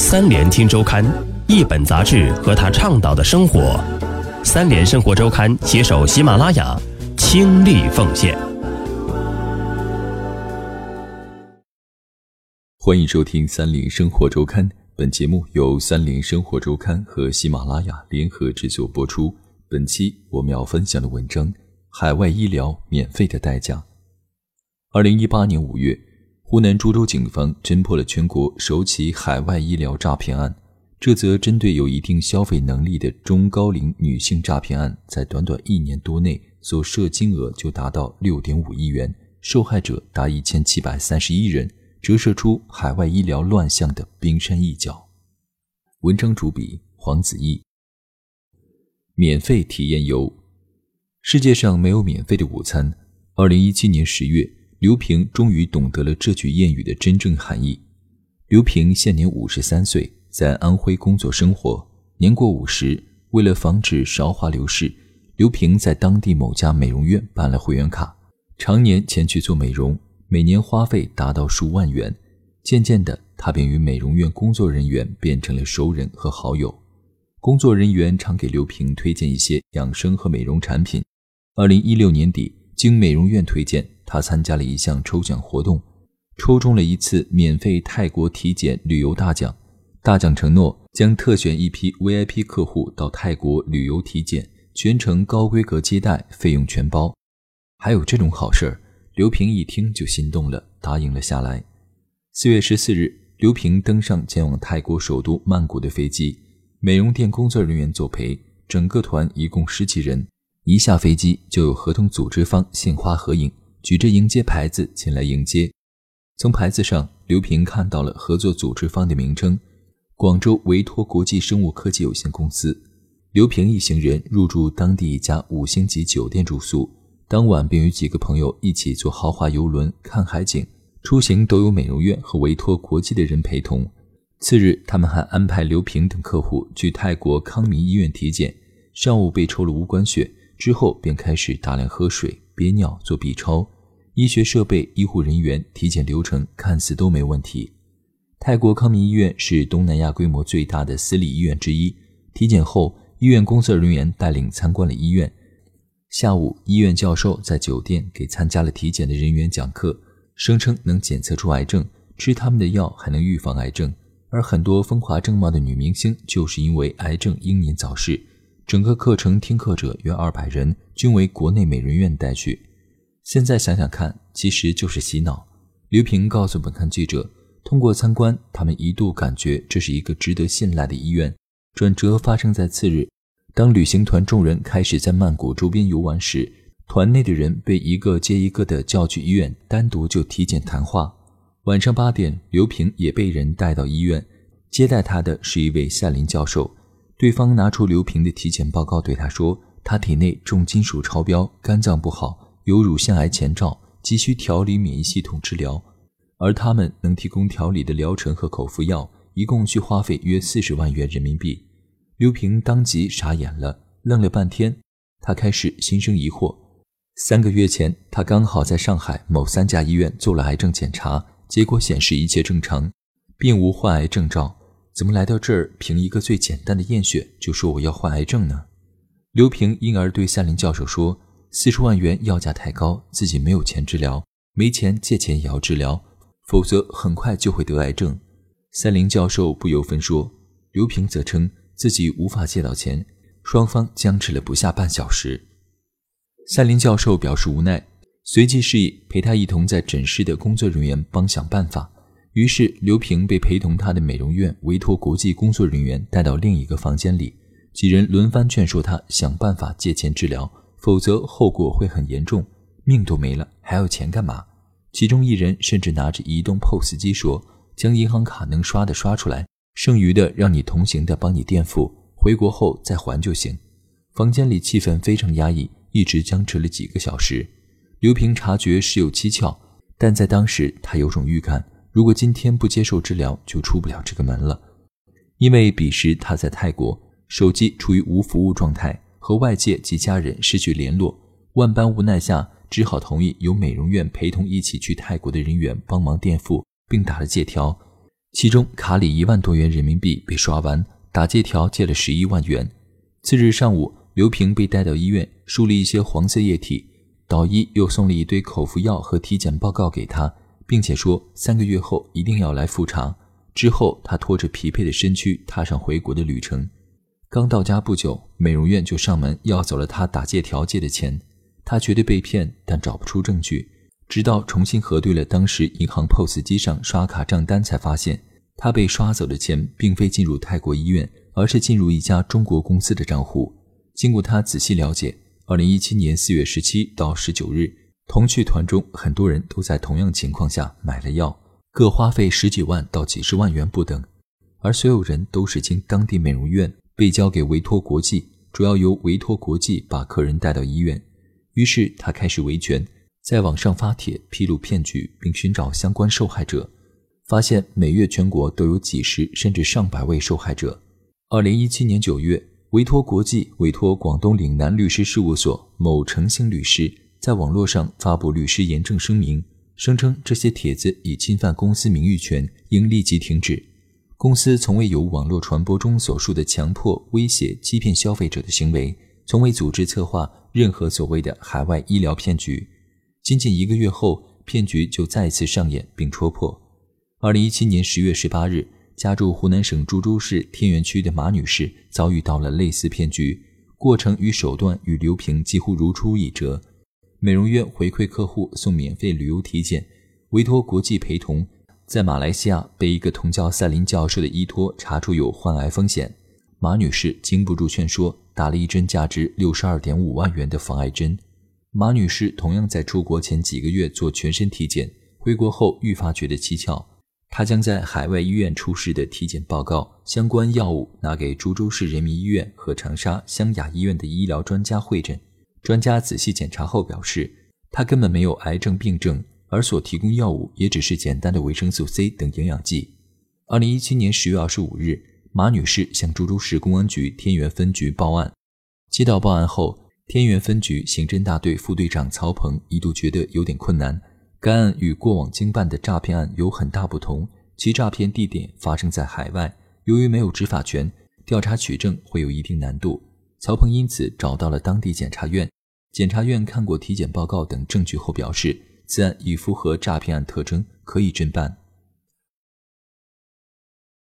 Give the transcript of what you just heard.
三联听周刊，一本杂志和他倡导的生活。三联生活周刊携手喜马拉雅，倾力奉献。欢迎收听三联生活周刊，本节目由三联生活周刊和喜马拉雅联合制作播出。本期我们要分享的文章：海外医疗免费的代价。二零一八年五月。湖南株洲警方侦破了全国首起海外医疗诈骗案。这则针对有一定消费能力的中高龄女性诈骗案，在短短一年多内，所涉金额就达到六点五亿元，受害者达一千七百三十一人，折射出海外医疗乱象的冰山一角。文章主笔黄子毅。免费体验游，世界上没有免费的午餐。二零一七年十月。刘平终于懂得了这句谚语的真正含义。刘平现年五十三岁，在安徽工作生活。年过五十，为了防止韶华流逝，刘平在当地某家美容院办了会员卡，常年前去做美容，每年花费达到数万元。渐渐的，他便与美容院工作人员变成了熟人和好友。工作人员常给刘平推荐一些养生和美容产品。二零一六年底，经美容院推荐。他参加了一项抽奖活动，抽中了一次免费泰国体检旅游大奖。大奖承诺将特选一批 VIP 客户到泰国旅游体检，全程高规格接待，费用全包。还有这种好事儿，刘平一听就心动了，答应了下来。四月十四日，刘平登上前往泰国首都曼谷的飞机，美容店工作人员作陪，整个团一共十几人。一下飞机就有合同组织方献花合影。举着迎接牌子前来迎接，从牌子上，刘平看到了合作组织方的名称：广州维托国际生物科技有限公司。刘平一行人入住当地一家五星级酒店住宿，当晚便与几个朋友一起坐豪华游轮看海景。出行都有美容院和维托国际的人陪同。次日，他们还安排刘平等客户去泰国康民医院体检。上午被抽了无关血，之后便开始大量喝水。憋尿、做 B 超，医学设备、医护人员、体检流程看似都没问题。泰国康民医院是东南亚规模最大的私立医院之一。体检后，医院工作人员带领参观了医院。下午，医院教授在酒店给参加了体检的人员讲课，声称能检测出癌症，吃他们的药还能预防癌症。而很多风华正茂的女明星就是因为癌症英年早逝。整个课程听课者约二百人，均为国内美容院带去。现在想想看，其实就是洗脑。刘平告诉本刊记者，通过参观，他们一度感觉这是一个值得信赖的医院。转折发生在次日，当旅行团众人开始在曼谷周边游玩时，团内的人被一个接一个的叫去医院，单独就体检谈话。晚上八点，刘平也被人带到医院，接待他的是一位夏林教授。对方拿出刘平的体检报告，对他说：“他体内重金属超标，肝脏不好，有乳腺癌前兆，急需调理免疫系统治疗。而他们能提供调理的疗程和口服药，一共需花费约四十万元人民币。”刘平当即傻眼了，愣了半天，他开始心生疑惑。三个月前，他刚好在上海某三甲医院做了癌症检查，结果显示一切正常，并无患癌症兆。怎么来到这儿，凭一个最简单的验血就说我要患癌症呢？刘平因而对赛林教授说：“四十万元药价太高，自己没有钱治疗，没钱借钱也要治疗，否则很快就会得癌症。”赛林教授不由分说，刘平则称自己无法借到钱，双方僵持了不下半小时。赛林教授表示无奈，随即示意陪他一同在诊室的工作人员帮想办法。于是，刘平被陪同他的美容院委托国际工作人员带到另一个房间里，几人轮番劝说他想办法借钱治疗，否则后果会很严重，命都没了，还要钱干嘛？其中一人甚至拿着移动 POS 机说：“将银行卡能刷的刷出来，剩余的让你同行的帮你垫付，回国后再还就行。”房间里气氛非常压抑，一直僵持了几个小时。刘平察觉事有蹊跷，但在当时他有种预感。如果今天不接受治疗，就出不了这个门了。因为彼时他在泰国，手机处于无服务状态，和外界及家人失去联络。万般无奈下，只好同意由美容院陪同一起去泰国的人员帮忙垫付，并打了借条。其中卡里一万多元人民币被刷完，打借条借了十一万元。次日上午，刘平被带到医院，输了一些黄色液体，导医又送了一堆口服药和体检报告给他，并且说三个月后一定要来复查。之后，他拖着疲惫的身躯踏上回国的旅程。刚到家不久，美容院就上门要走了他打借条借的钱。他觉得被骗，但找不出证据。直到重新核对了当时银行 POS 机上刷卡账单，才发现他被刷走的钱并非进入泰国医院，而是进入一家中国公司的账户。经过他仔细了解，二零一七年四月十七到十九日，同去团中很多人都在同样情况下买了药，各花费十几万到几十万元不等，而所有人都是经当地美容院被交给维托国际，主要由维托国际把客人带到医院。于是他开始维权。在网上发帖披露骗局，并寻找相关受害者，发现每月全国都有几十甚至上百位受害者。二零一七年九月，维托国际委托广东岭南律师事务所某诚信律师在网络上发布律师严正声明，声称这些帖子已侵犯公司名誉权，应立即停止。公司从未有网络传播中所述的强迫、威胁、欺骗消费者的行为，从未组织策划任何所谓的海外医疗骗局。仅仅一个月后，骗局就再次上演并戳破。二零一七年十月十八日，家住湖南省株洲市天元区的马女士遭遇到了类似骗局，过程与手段与刘平几乎如出一辙。美容院回馈客户送免费旅游体检，委托国际陪同，在马来西亚被一个同叫赛林教授的医托查出有患癌风险。马女士经不住劝说，打了一针价值六十二点五万元的防癌针。马女士同样在出国前几个月做全身体检，回国后愈发觉得蹊跷。她将在海外医院出示的体检报告、相关药物拿给株洲市人民医院和长沙湘雅医院的医疗专家会诊。专家仔细检查后表示，他根本没有癌症病症，而所提供药物也只是简单的维生素 C 等营养剂。二零一七年十月二十五日，马女士向株洲市公安局天元分局报案。接到报案后，天元分局刑侦大队副队长曹鹏一度觉得有点困难。该案与过往经办的诈骗案有很大不同，其诈骗地点发生在海外，由于没有执法权，调查取证会有一定难度。曹鹏因此找到了当地检察院，检察院看过体检报告等证据后表示，此案已符合诈骗案特征，可以侦办。